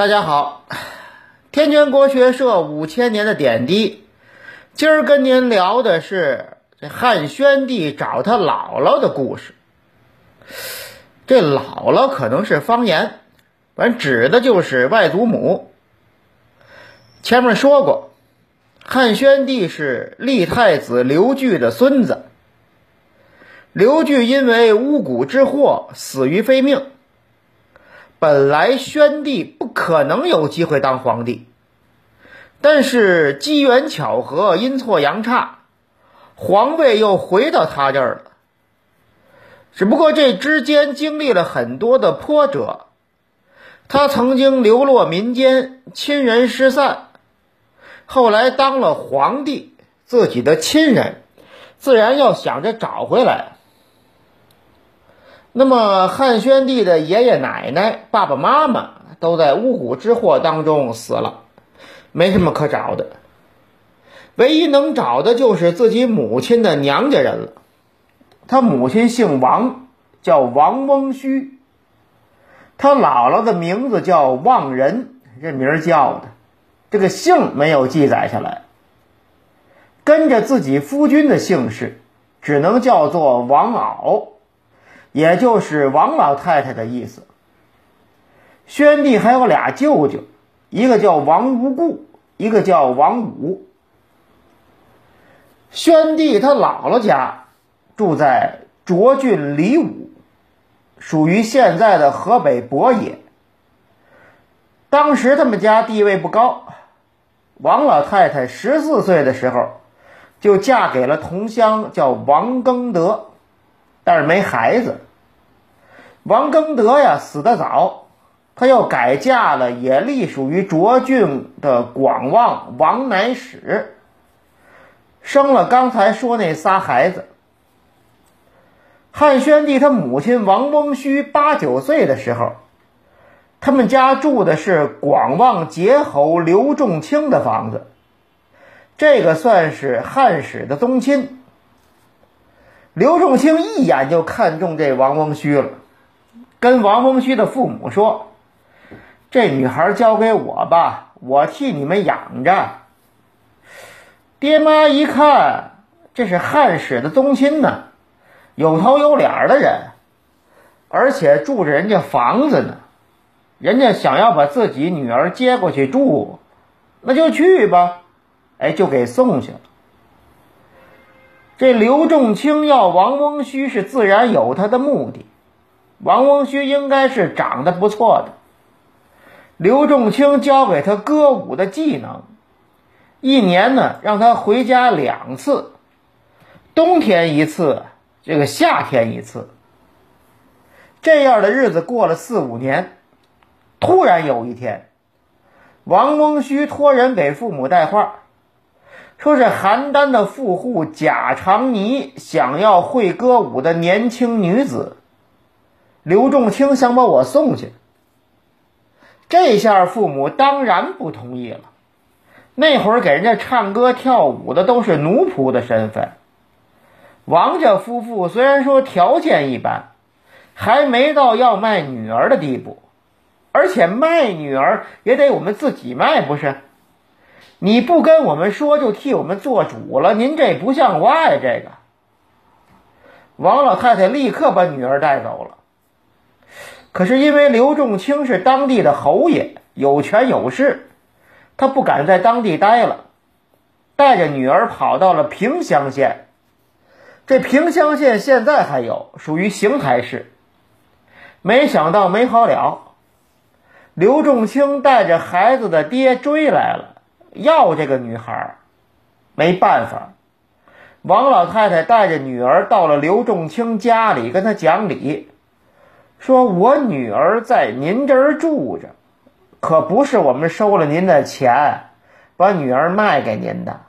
大家好，天泉国学社五千年的点滴，今儿跟您聊的是这汉宣帝找他姥姥的故事。这姥姥可能是方言，反正指的就是外祖母。前面说过，汉宣帝是立太子刘据的孙子，刘据因为巫蛊之祸死于非命。本来宣帝不可能有机会当皇帝，但是机缘巧合、阴错阳差，皇位又回到他这儿了。只不过这之间经历了很多的波折，他曾经流落民间，亲人失散，后来当了皇帝，自己的亲人自然要想着找回来。那么汉宣帝的爷爷奶奶、爸爸妈妈都在巫蛊之祸当中死了，没什么可找的。唯一能找的就是自己母亲的娘家人了。他母亲姓王，叫王翁须。他姥姥的名字叫望仁，这名叫的，这个姓没有记载下来。跟着自己夫君的姓氏，只能叫做王媪。也就是王老太太的意思。宣帝还有俩舅舅，一个叫王无故，一个叫王武。宣帝他姥姥家住在涿郡离武，属于现在的河北博野。当时他们家地位不高，王老太太十四岁的时候就嫁给了同乡叫王庚德。但是没孩子，王庚德呀死得早，他又改嫁了也隶属于涿郡的广望王乃始，生了刚才说那仨孩子。汉宣帝他母亲王翁须八九岁的时候，他们家住的是广望节侯刘仲卿的房子，这个算是汉史的宗亲。刘仲卿一眼就看中这王翁须了，跟王翁须的父母说：“这女孩交给我吧，我替你们养着。”爹妈一看，这是汉室的宗亲呢，有头有脸的人，而且住着人家房子呢，人家想要把自己女儿接过去住，那就去吧，哎，就给送去了。这刘仲卿要王翁须是自然有他的目的，王翁须应该是长得不错的。刘仲卿教给他歌舞的技能，一年呢让他回家两次，冬天一次，这个夏天一次。这样的日子过了四五年，突然有一天，王翁须托人给父母带话。说是邯郸的富户贾长尼想要会歌舞的年轻女子，刘仲卿想把我送去。这下父母当然不同意了。那会儿给人家唱歌跳舞的都是奴仆的身份。王家夫妇虽然说条件一般，还没到要卖女儿的地步，而且卖女儿也得我们自己卖，不是？你不跟我们说，就替我们做主了，您这不像话呀！这个，王老太太立刻把女儿带走了。可是因为刘仲卿是当地的侯爷，有权有势，他不敢在当地待了，带着女儿跑到了平乡县。这平乡县现在还有，属于邢台市。没想到没好了，刘仲卿带着孩子的爹追来了。要这个女孩，没办法。王老太太带着女儿到了刘仲卿家里，跟他讲理，说：“我女儿在您这儿住着，可不是我们收了您的钱，把女儿卖给您的。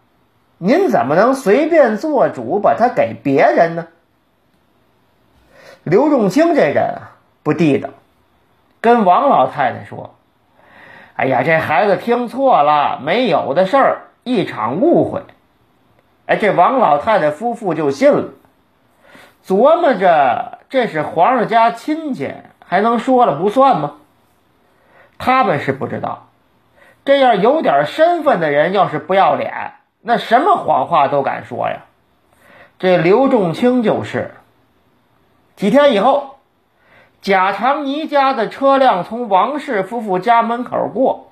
您怎么能随便做主把她给别人呢？”刘仲卿这人啊，不地道，跟王老太太说。哎呀，这孩子听错了，没有的事儿，一场误会。哎，这王老太太夫妇就信了，琢磨着这是皇上家亲戚，还能说了不算吗？他们是不知道，这样有点身份的人要是不要脸，那什么谎话都敢说呀。这刘仲卿就是。几天以后，贾长尼家的车辆从王氏夫妇家门口过，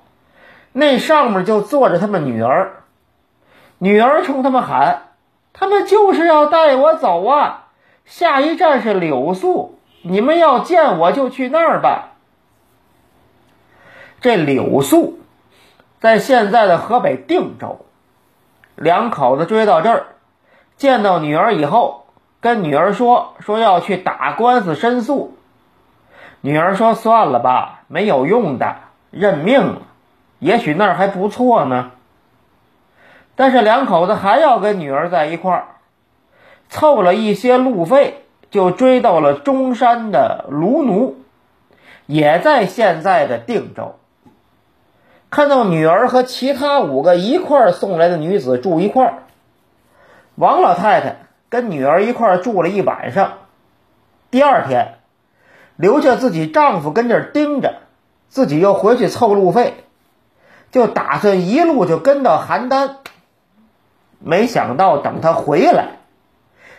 那上面就坐着他们女儿。女儿冲他们喊：“他们就是要带我走啊！下一站是柳宿，你们要见我就去那儿吧。”这柳宿在现在的河北定州。两口子追到这儿，见到女儿以后，跟女儿说：“说要去打官司申诉。”女儿说：“算了吧，没有用的，认命了。也许那儿还不错呢。”但是两口子还要跟女儿在一块儿，凑了一些路费，就追到了中山的卢奴，也在现在的定州。看到女儿和其他五个一块儿送来的女子住一块儿，王老太太跟女儿一块儿住了一晚上。第二天，留下自己丈夫跟这儿盯着，自己又回去凑路费，就打算一路就跟到邯郸。没想到等她回来，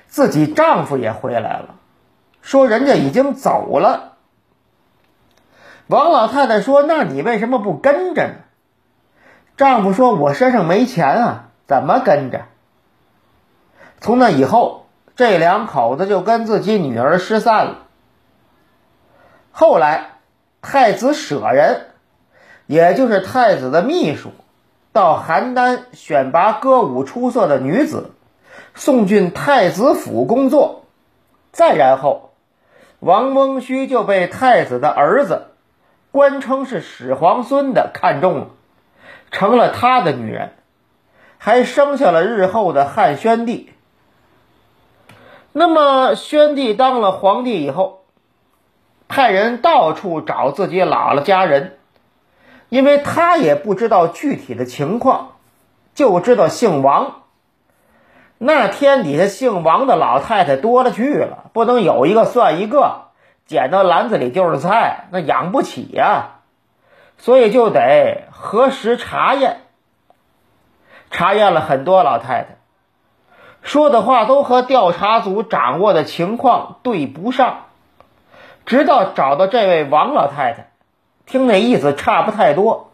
自己丈夫也回来了，说人家已经走了。王老太太说：“那你为什么不跟着呢？”丈夫说：“我身上没钱啊，怎么跟着？”从那以后，这两口子就跟自己女儿失散了。后来，太子舍人，也就是太子的秘书。到邯郸选拔歌舞出色的女子，送进太子府工作。再然后，王翁须就被太子的儿子，官称是始皇孙的看中了，成了他的女人，还生下了日后的汉宣帝。那么，宣帝当了皇帝以后，派人到处找自己姥姥家人。因为他也不知道具体的情况，就知道姓王。那天底下姓王的老太太多了去了，不能有一个算一个，捡到篮子里就是菜，那养不起呀。所以就得核实查验。查验了很多老太太，说的话都和调查组掌握的情况对不上，直到找到这位王老太太。听那意思差不太多。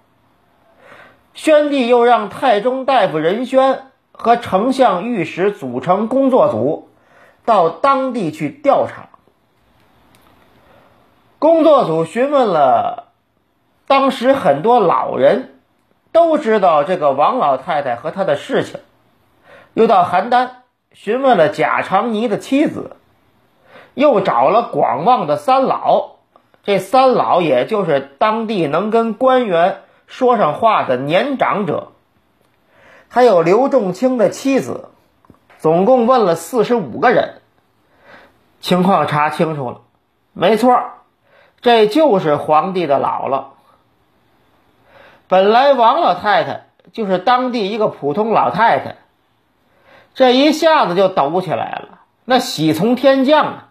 宣帝又让太中大夫任宣和丞相御史组成工作组，到当地去调查。工作组询问了当时很多老人，都知道这个王老太太和她的事情。又到邯郸询问了贾长尼的妻子，又找了广望的三老。这三老也就是当地能跟官员说上话的年长者，还有刘仲卿的妻子，总共问了四十五个人，情况查清楚了，没错，这就是皇帝的姥姥。本来王老太太就是当地一个普通老太太，这一下子就抖起来了，那喜从天降啊！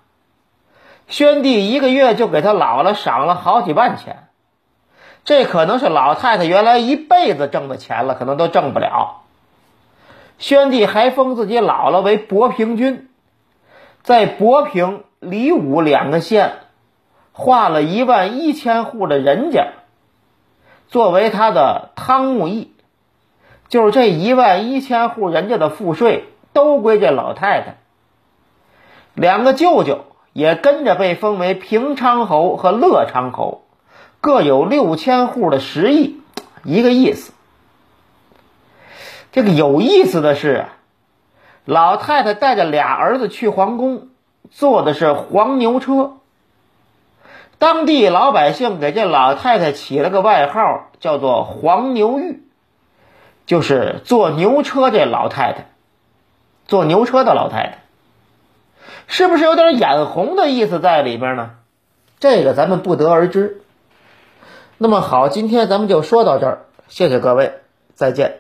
宣帝一个月就给他姥姥赏了好几万钱，这可能是老太太原来一辈子挣的钱了，可能都挣不了。宣帝还封自己姥姥为博平君，在博平、李武两个县划了一万一千户的人家，作为他的汤沐邑，就是这一万一千户人家的赋税都归这老太太。两个舅舅。也跟着被封为平昌侯和乐昌侯，各有六千户的食邑，一个意思。这个有意思的是，老太太带着俩儿子去皇宫，坐的是黄牛车。当地老百姓给这老太太起了个外号，叫做“黄牛玉”，就是坐牛车这老太太，坐牛车的老太太。是不是有点眼红的意思在里边呢？这个咱们不得而知。那么好，今天咱们就说到这儿，谢谢各位，再见。